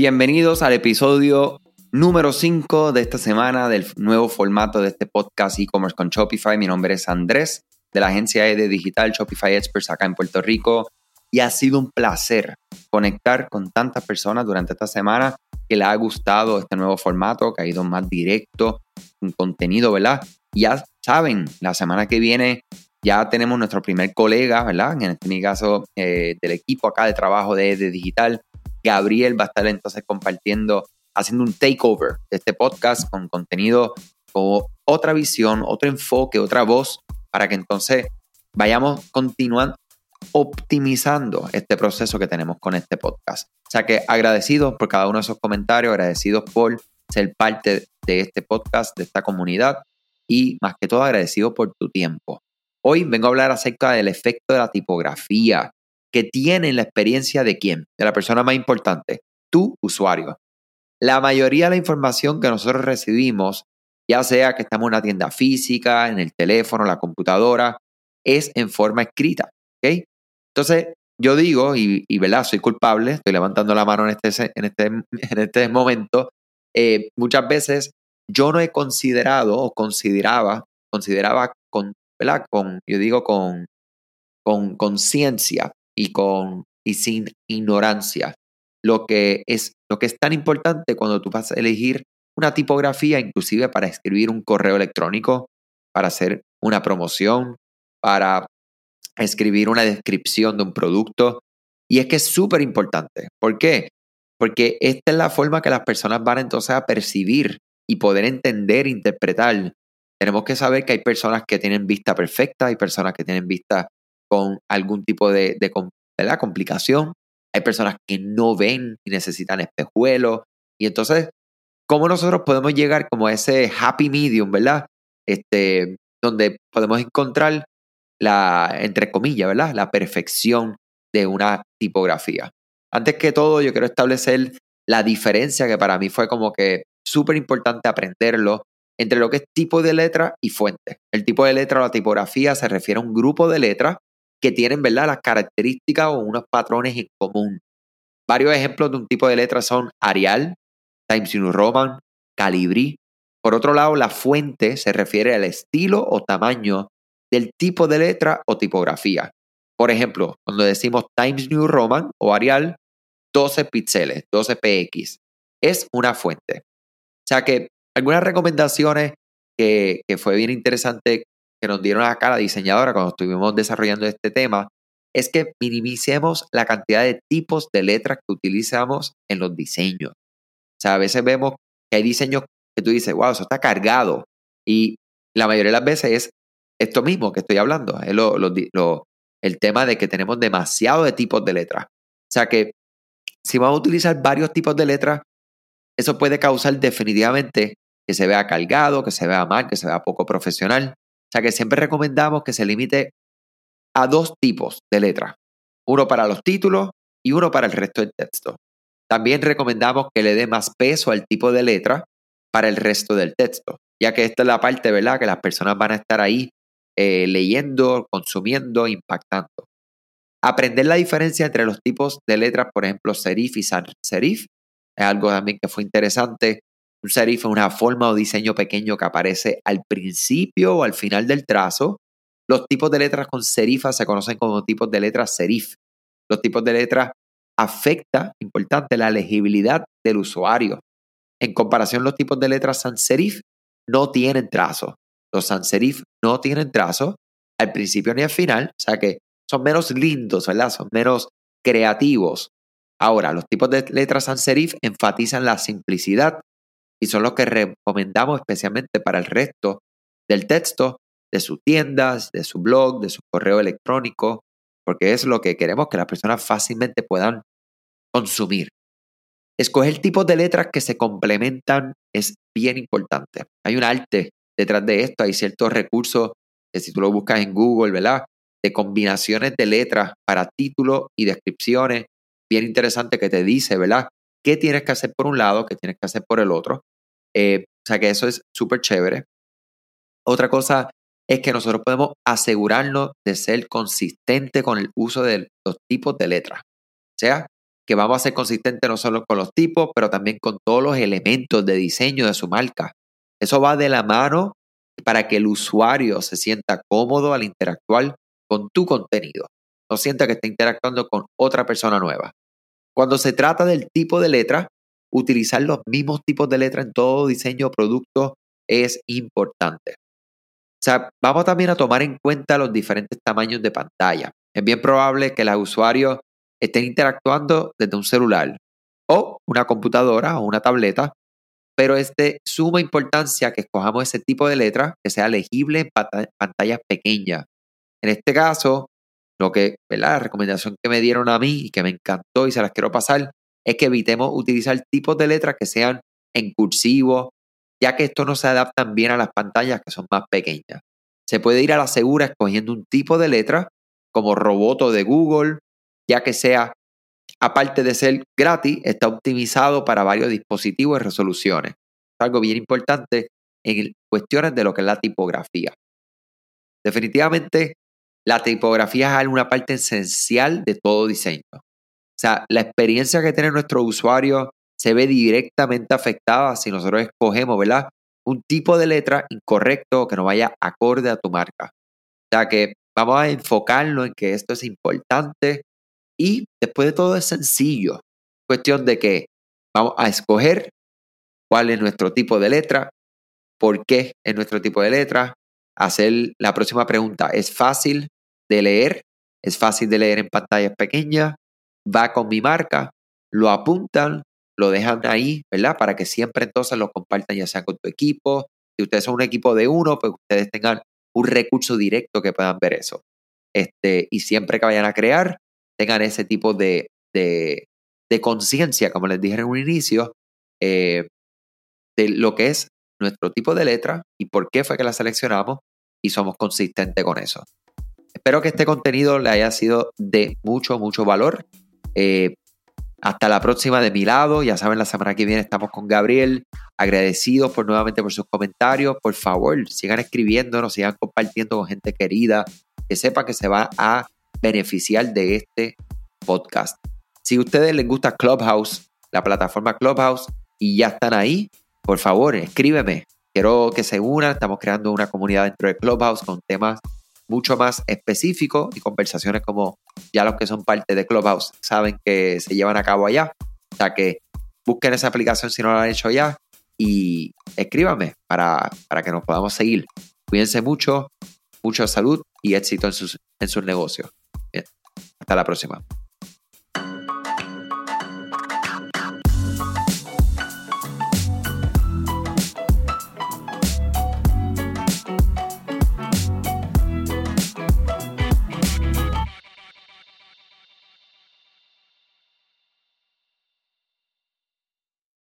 Bienvenidos al episodio número 5 de esta semana del nuevo formato de este podcast e-commerce con Shopify. Mi nombre es Andrés de la agencia ED Digital Shopify Experts acá en Puerto Rico y ha sido un placer conectar con tantas personas durante esta semana que le ha gustado este nuevo formato, que ha ido más directo, un contenido, ¿verdad? Ya saben, la semana que viene ya tenemos nuestro primer colega, ¿verdad? En este caso, eh, del equipo acá de trabajo de, de Digital. Gabriel va a estar entonces compartiendo, haciendo un takeover de este podcast con contenido, con otra visión, otro enfoque, otra voz, para que entonces vayamos continuando optimizando este proceso que tenemos con este podcast. O sea que agradecidos por cada uno de esos comentarios, agradecidos por ser parte de este podcast, de esta comunidad y más que todo agradecido por tu tiempo. Hoy vengo a hablar acerca del efecto de la tipografía que tiene en la experiencia de quién, de la persona más importante, tu usuario. La mayoría de la información que nosotros recibimos, ya sea que estamos en una tienda física, en el teléfono, la computadora, es en forma escrita. Entonces, yo digo, y, y soy culpable, estoy levantando la mano en este, en este, en este momento, eh, muchas veces yo no he considerado o consideraba, consideraba con ¿verdad? Con, yo digo, con con conciencia y con y sin ignorancia. Lo que es lo que es tan importante cuando tú vas a elegir una tipografía, inclusive para escribir un correo electrónico, para hacer una promoción, para escribir una descripción de un producto. Y es que es súper importante. ¿Por qué? Porque esta es la forma que las personas van entonces a percibir y poder entender, interpretar tenemos que saber que hay personas que tienen vista perfecta, hay personas que tienen vista con algún tipo de, complicación, hay personas que no ven y necesitan espejuelos. Y entonces, ¿cómo nosotros podemos llegar como a ese happy medium, ¿verdad? Este, donde podemos encontrar la, entre comillas, ¿verdad? La perfección de una tipografía. Antes que todo, yo quiero establecer la diferencia que para mí fue como que súper importante aprenderlo entre lo que es tipo de letra y fuente. El tipo de letra o la tipografía se refiere a un grupo de letras que tienen ¿verdad? las características o unos patrones en común. Varios ejemplos de un tipo de letra son Arial, Times New Roman, Calibri. Por otro lado, la fuente se refiere al estilo o tamaño del tipo de letra o tipografía. Por ejemplo, cuando decimos Times New Roman o Arial, 12 píxeles, 12 px, es una fuente. O sea que algunas recomendaciones que, fue bien interesante que nos dieron acá la diseñadora cuando estuvimos desarrollando este tema es que minimicemos la cantidad de tipos de letras que utilizamos en los diseños. O sea, a veces vemos que hay diseños que tú dices, wow, eso está cargado. Y la mayoría de las veces es esto mismo que estoy hablando, es el tema de que tenemos demasiado de tipos de letras. O sea que si vamos a utilizar varios tipos de letras, eso puede causar definitivamente que se vea cargado, que se vea mal, que se vea poco profesional. O sea que siempre recomendamos que se limite a dos tipos de letras, uno para los títulos y uno para el resto del texto. También recomendamos que le dé más peso al tipo de letra para el resto del texto, ya que esta es la parte, ¿verdad?, que las personas van a estar ahí eh, leyendo, consumiendo, impactando. Aprender la diferencia entre los tipos de letras, por ejemplo, serif y sans serif, es algo también que fue interesante un serif es una forma o diseño pequeño que aparece al principio o al final del trazo. Los tipos de letras con serifa se conocen como tipos de letras serif. Los tipos de letras afecta, importante, la legibilidad del usuario. En comparación, los tipos de letras sans serif no tienen trazo. Los sans serif no tienen trazo al principio ni al final, o sea que son menos lindos, ¿verdad? Son menos creativos. Ahora, los tipos de letras sans serif enfatizan la simplicidad y son los que recomendamos especialmente para el resto del texto de sus tiendas, de su blog, de su correo electrónico, porque es lo que queremos que las personas fácilmente puedan consumir. Escoger tipos de letras que se complementan es bien importante. Hay un arte detrás de esto, hay ciertos recursos que si tú lo buscas en Google, ¿verdad? De combinaciones de letras para títulos y descripciones, bien interesante que te dice, ¿verdad? Qué tienes que hacer por un lado, qué tienes que hacer por el otro. Eh, o sea que eso es súper chévere. Otra cosa es que nosotros podemos asegurarnos de ser consistente con el uso de los tipos de letras. O sea, que vamos a ser consistentes no solo con los tipos, pero también con todos los elementos de diseño de su marca. Eso va de la mano para que el usuario se sienta cómodo al interactuar con tu contenido. No sienta que está interactuando con otra persona nueva. Cuando se trata del tipo de letra, utilizar los mismos tipos de letra en todo diseño o producto es importante. O sea, vamos también a tomar en cuenta los diferentes tamaños de pantalla. Es bien probable que los usuarios estén interactuando desde un celular o una computadora o una tableta, pero es de suma importancia que escojamos ese tipo de letra que sea legible en pantallas pequeñas. En este caso, lo que, la recomendación que me dieron a mí y que me encantó y se las quiero pasar es que evitemos utilizar tipos de letras que sean en cursivo, ya que esto no se adapta bien a las pantallas que son más pequeñas. Se puede ir a la segura escogiendo un tipo de letra como Roboto de Google, ya que sea, aparte de ser gratis, está optimizado para varios dispositivos y resoluciones. Es algo bien importante en cuestiones de lo que es la tipografía. Definitivamente, la tipografía es una parte esencial de todo diseño. O sea, la experiencia que tiene nuestro usuario se ve directamente afectada si nosotros escogemos, ¿verdad? Un tipo de letra incorrecto que no vaya acorde a tu marca. O sea que vamos a enfocarlo en que esto es importante y después de todo es sencillo. Cuestión de que vamos a escoger cuál es nuestro tipo de letra, por qué es nuestro tipo de letra, hacer la próxima pregunta. ¿Es fácil de leer? ¿Es fácil de leer en pantallas pequeñas? ¿Va con mi marca? Lo apuntan, lo dejan ahí, ¿verdad? Para que siempre entonces lo compartan ya sea con tu equipo. Si ustedes son un equipo de uno, pues ustedes tengan un recurso directo que puedan ver eso. Este, y siempre que vayan a crear, tengan ese tipo de, de, conciencia, como les dije en un inicio, eh, de lo que es nuestro tipo de letra y por qué fue que la seleccionamos y somos consistentes con eso. Espero que este contenido le haya sido de mucho, mucho valor. Eh, hasta la próxima de mi lado. Ya saben, la semana que viene estamos con Gabriel. Agradecidos por nuevamente por sus comentarios. Por favor, sigan escribiéndonos, sigan compartiendo con gente querida que sepa que se va a beneficiar de este podcast. Si a ustedes les gusta Clubhouse, la plataforma Clubhouse, y ya están ahí, por favor, escríbeme. Quiero que se unan. Estamos creando una comunidad dentro de Clubhouse con temas mucho más específicos y conversaciones como ya los que son parte de Clubhouse saben que se llevan a cabo allá. O sea que busquen esa aplicación si no la han hecho ya y escríbanme para, para que nos podamos seguir. Cuídense mucho, mucha salud y éxito en sus, en sus negocios. Hasta la próxima.